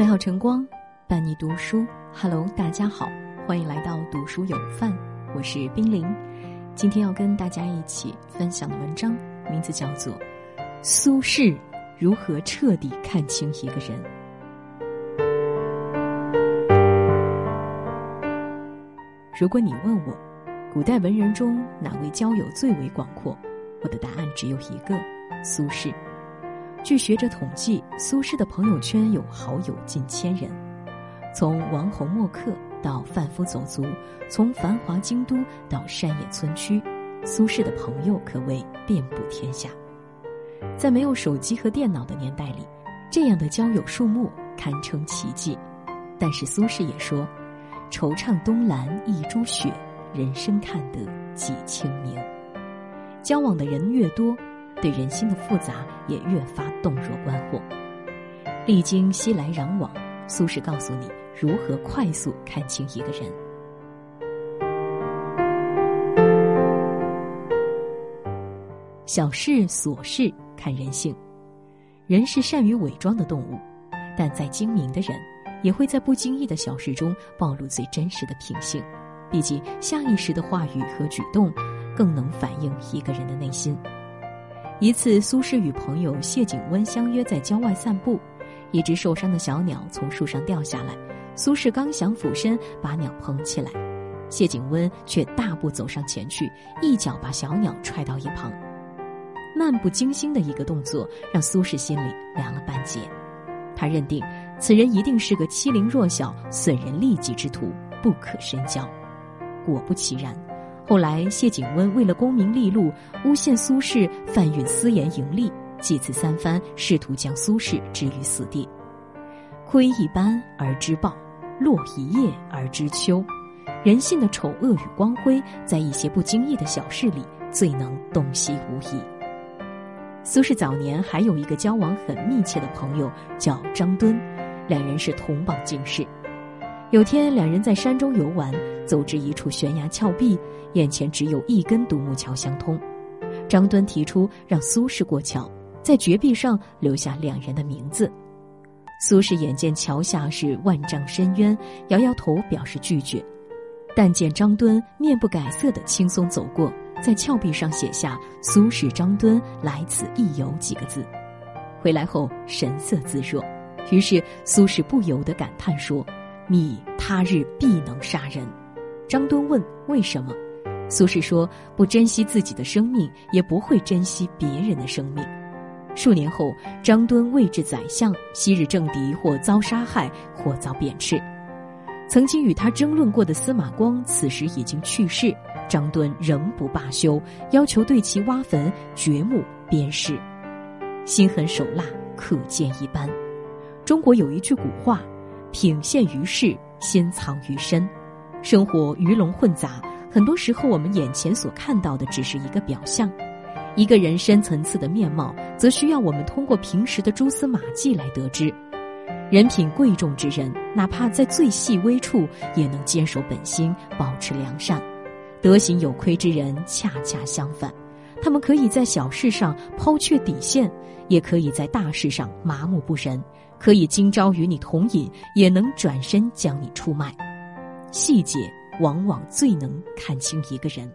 美好晨光，伴你读书。Hello，大家好，欢迎来到读书有范，我是冰凌。今天要跟大家一起分享的文章，名字叫做《苏轼如何彻底看清一个人》。如果你问我，古代文人中哪位交友最为广阔，我的答案只有一个：苏轼。据学者统计，苏轼的朋友圈有好友近千人，从王侯墨客到贩夫走卒，从繁华京都到山野村区，苏轼的朋友可谓遍布天下。在没有手机和电脑的年代里，这样的交友数目堪称奇迹。但是苏轼也说：“惆怅东兰一株雪，人生看得几清明。”交往的人越多。对人心的复杂也越发洞若观火。历经熙来攘往，苏轼告诉你如何快速看清一个人。小事琐事看人性，人是善于伪装的动物，但再精明的人，也会在不经意的小事中暴露最真实的品性。毕竟下意识的话语和举动，更能反映一个人的内心。一次，苏轼与朋友谢景温相约在郊外散步，一只受伤的小鸟从树上掉下来，苏轼刚想俯身把鸟捧起来，谢景温却大步走上前去，一脚把小鸟踹到一旁。漫不经心的一个动作，让苏轼心里凉了半截。他认定此人一定是个欺凌弱小、损人利己之徒，不可深交。果不其然。后来，谢景温为了功名利禄，诬陷苏轼贩运私盐盈利，几次三番试图将苏轼置于死地。窥一斑而知豹，落一叶而知秋。人性的丑恶与光辉，在一些不经意的小事里最能洞悉无疑。苏轼早年还有一个交往很密切的朋友，叫张敦，两人是同榜进士。有天，两人在山中游玩，走至一处悬崖峭壁，眼前只有一根独木桥相通。张敦提出让苏轼过桥，在绝壁上留下两人的名字。苏轼眼见桥下是万丈深渊，摇摇头表示拒绝。但见张敦面不改色的轻松走过，在峭壁上写下“苏轼张敦来此一游”几个字。回来后神色自若，于是苏轼不由得感叹说。你他日必能杀人，张敦问为什么？苏轼说：不珍惜自己的生命，也不会珍惜别人的生命。数年后，张敦位至宰相，昔日政敌或遭杀害，或遭贬斥。曾经与他争论过的司马光，此时已经去世。张敦仍不罢休，要求对其挖坟、掘墓、鞭尸，心狠手辣，可见一斑。中国有一句古话。品现于世，心藏于身。生活鱼龙混杂，很多时候我们眼前所看到的只是一个表象。一个人深层次的面貌，则需要我们通过平时的蛛丝马迹来得知。人品贵重之人，哪怕在最细微处，也能坚守本心，保持良善；德行有亏之人，恰恰相反，他们可以在小事上抛却底线，也可以在大事上麻木不仁。可以今朝与你同饮，也能转身将你出卖。细节往往最能看清一个人。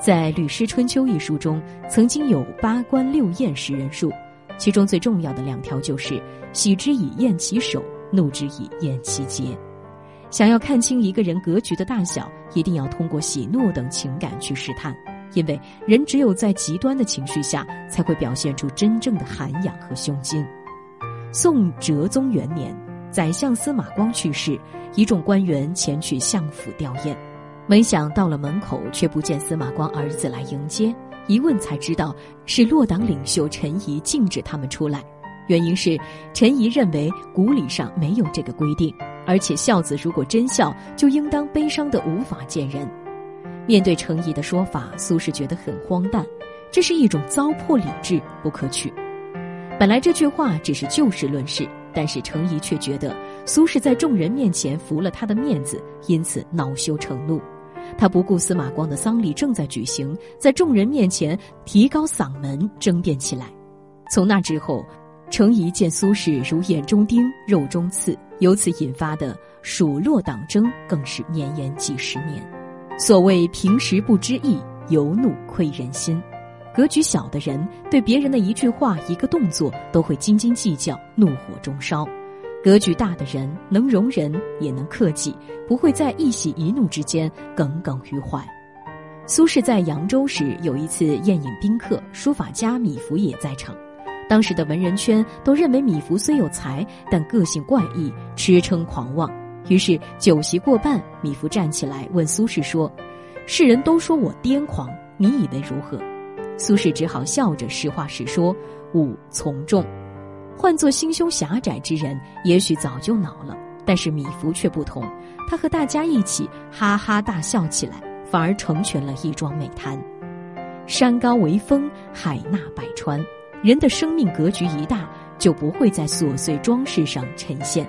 在《吕氏春秋》一书中，曾经有八官六验识人数，其中最重要的两条就是：喜之以验其手，怒之以验其节。想要看清一个人格局的大小，一定要通过喜怒等情感去试探。因为人只有在极端的情绪下，才会表现出真正的涵养和胸襟。宋哲宗元年，宰相司马光去世，一众官员前去相府吊唁，没想到了门口，却不见司马光儿子来迎接。一问才知道，是落党领袖陈仪禁止他们出来，原因是陈仪认为古礼上没有这个规定，而且孝子如果真孝，就应当悲伤的无法见人。面对程颐的说法，苏轼觉得很荒诞，这是一种糟粕理智，不可取。本来这句话只是就事论事，但是程颐却觉得苏轼在众人面前服了他的面子，因此恼羞成怒。他不顾司马光的丧礼正在举行，在众人面前提高嗓门争辩起来。从那之后，程颐见苏轼如眼中钉、肉中刺，由此引发的蜀洛党争更是绵延几十年。所谓平时不知义，由怒窥人心。格局小的人，对别人的一句话、一个动作都会斤斤计较，怒火中烧。格局大的人能容人，也能克己，不会在一喜一怒之间耿耿于怀。苏轼在扬州时有一次宴饮宾客，书法家米芾也在场。当时的文人圈都认为米芾虽有才，但个性怪异，驰骋狂妄。于是酒席过半，米芾站起来问苏轼说：“世人都说我癫狂，你以为如何？”苏轼只好笑着实话实说：“吾从众。”换做心胸狭窄之人，也许早就恼了。但是米芾却不同，他和大家一起哈哈大笑起来，反而成全了一桩美谈。山高为峰，海纳百川。人的生命格局一大，就不会在琐碎装饰上呈现。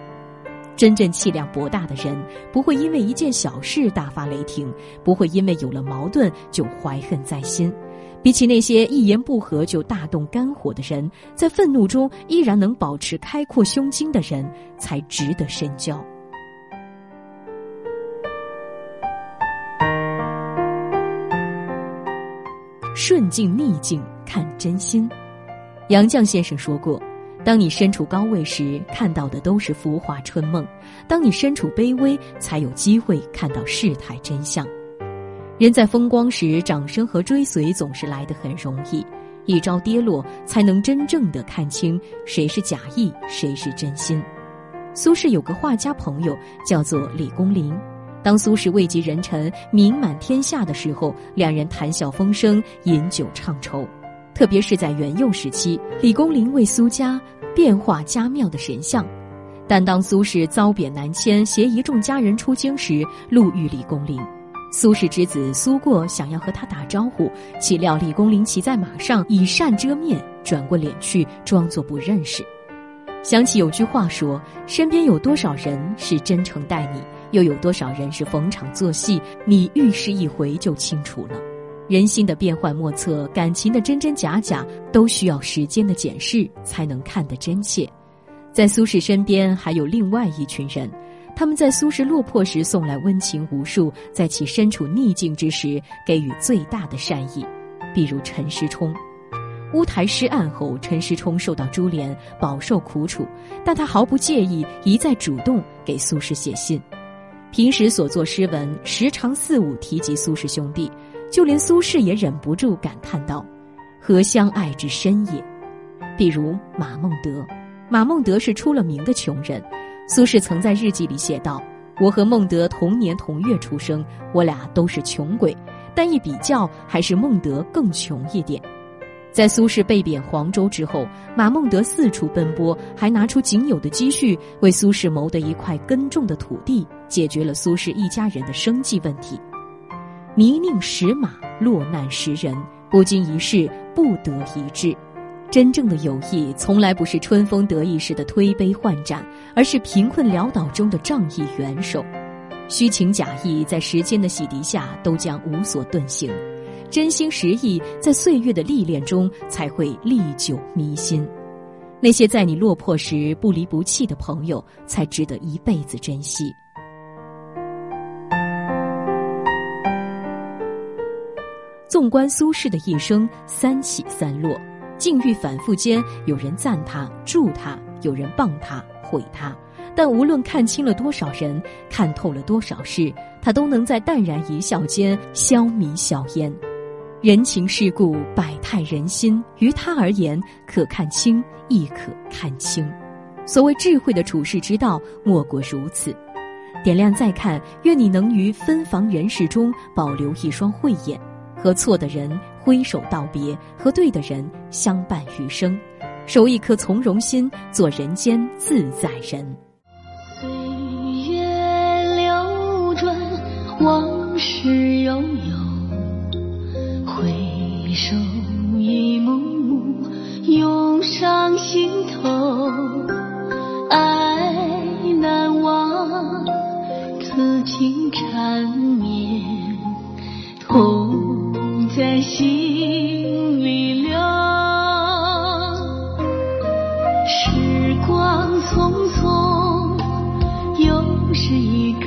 真正气量博大的人，不会因为一件小事大发雷霆，不会因为有了矛盾就怀恨在心。比起那些一言不合就大动肝火的人，在愤怒中依然能保持开阔胸襟的人，才值得深交。顺境逆境看真心，杨绛先生说过：“当你身处高位时，看到的都是浮华春梦；当你身处卑微，才有机会看到事态真相。”人在风光时，掌声和追随总是来得很容易；一朝跌落，才能真正的看清谁是假意，谁是真心。苏轼有个画家朋友叫做李公麟，当苏轼位极人臣、名满天下的时候，两人谈笑风生，饮酒畅愁。特别是在元佑时期，李公麟为苏家变化家庙的神像，但当苏轼遭贬南迁，携一众家人出京时，路遇李公麟。苏轼之子苏过想要和他打招呼，岂料李公麟骑在马上，以扇遮面，转过脸去，装作不认识。想起有句话说：“身边有多少人是真诚待你，又有多少人是逢场作戏？你遇事一回就清楚了。人心的变幻莫测，感情的真真假假，都需要时间的检视才能看得真切。”在苏轼身边还有另外一群人。他们在苏轼落魄时送来温情无数，在其身处逆境之时给予最大的善意，比如陈师冲。乌台诗案后，陈师冲受到株连，饱受苦楚，但他毫不介意，一再主动给苏轼写信。平时所作诗文，时常四五提及苏轼兄弟，就连苏轼也忍不住感叹道：“何相爱之深也！”比如马孟德，马孟德是出了名的穷人。苏轼曾在日记里写道：“我和孟德同年同月出生，我俩都是穷鬼，但一比较，还是孟德更穷一点。”在苏轼被贬黄州之后，马孟德四处奔波，还拿出仅有的积蓄为苏轼谋得一块耕种的土地，解决了苏轼一家人的生计问题。泥泞识马，落难识人，不经一事，不得一志。真正的友谊，从来不是春风得意时的推杯换盏，而是贫困潦倒中的仗义援手。虚情假意在时间的洗涤下都将无所遁形，真心实意在岁月的历练中才会历久弥新。那些在你落魄时不离不弃的朋友，才值得一辈子珍惜。纵观苏轼的一生，三起三落。境遇反复间，有人赞他、助他，有人谤他、毁他。但无论看清了多少人，看透了多少事，他都能在淡然一笑间消弭硝烟。人情世故，百态人心，于他而言，可看清亦可看清。所谓智慧的处世之道，莫过如此。点亮再看，愿你能于纷繁人世中保留一双慧眼。和错的人挥手道别，和对的人相伴余生，守一颗从容心，做人间自在人。岁月流转，往事悠悠，回首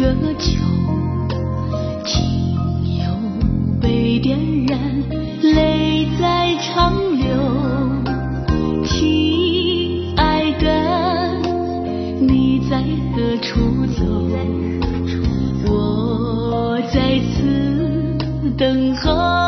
个酒，情又被点燃，泪在长流。亲爱的，你在何处走？我在此等候。